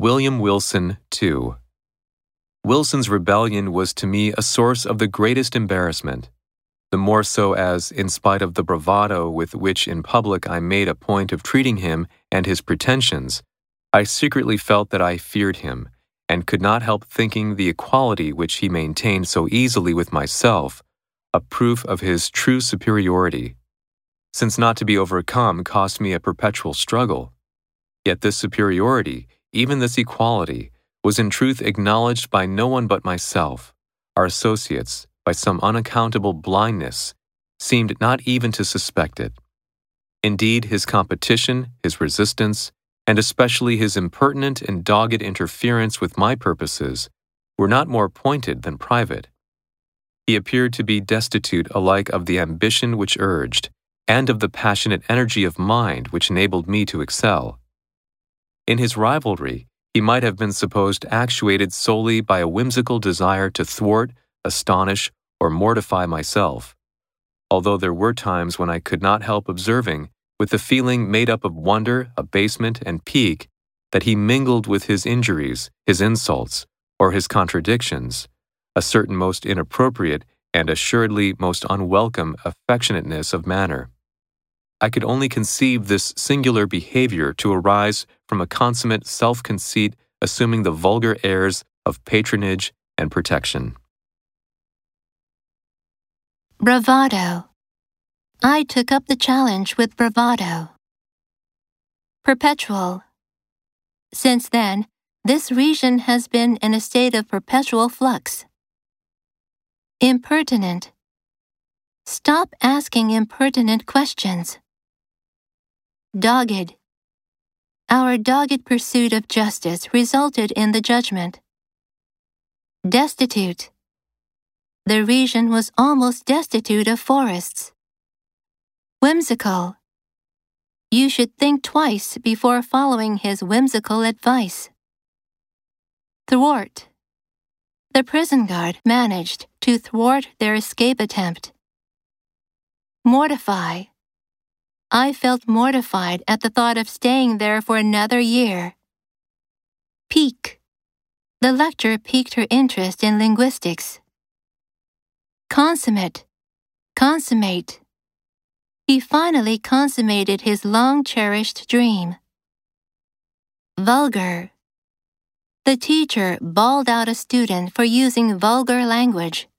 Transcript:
William Wilson, too. Wilson's rebellion was to me a source of the greatest embarrassment, the more so as, in spite of the bravado with which in public I made a point of treating him and his pretensions, I secretly felt that I feared him, and could not help thinking the equality which he maintained so easily with myself a proof of his true superiority, since not to be overcome cost me a perpetual struggle. Yet this superiority, even this equality, was in truth acknowledged by no one but myself, our associates, by some unaccountable blindness, seemed not even to suspect it. Indeed, his competition, his resistance, and especially his impertinent and dogged interference with my purposes, were not more pointed than private. He appeared to be destitute alike of the ambition which urged, and of the passionate energy of mind which enabled me to excel. In his rivalry, he might have been supposed actuated solely by a whimsical desire to thwart, astonish, or mortify myself, although there were times when I could not help observing, with a feeling made up of wonder, abasement, and pique, that he mingled with his injuries, his insults, or his contradictions, a certain most inappropriate and assuredly most unwelcome affectionateness of manner. I could only conceive this singular behavior to arise from a consummate self conceit assuming the vulgar airs of patronage and protection. Bravado. I took up the challenge with bravado. Perpetual. Since then, this region has been in a state of perpetual flux. Impertinent. Stop asking impertinent questions. Dogged. Our dogged pursuit of justice resulted in the judgment. Destitute. The region was almost destitute of forests. Whimsical. You should think twice before following his whimsical advice. Thwart. The prison guard managed to thwart their escape attempt. Mortify. I felt mortified at the thought of staying there for another year. Pique. The lecture piqued her interest in linguistics. Consummate. Consummate. He finally consummated his long cherished dream. Vulgar. The teacher bawled out a student for using vulgar language.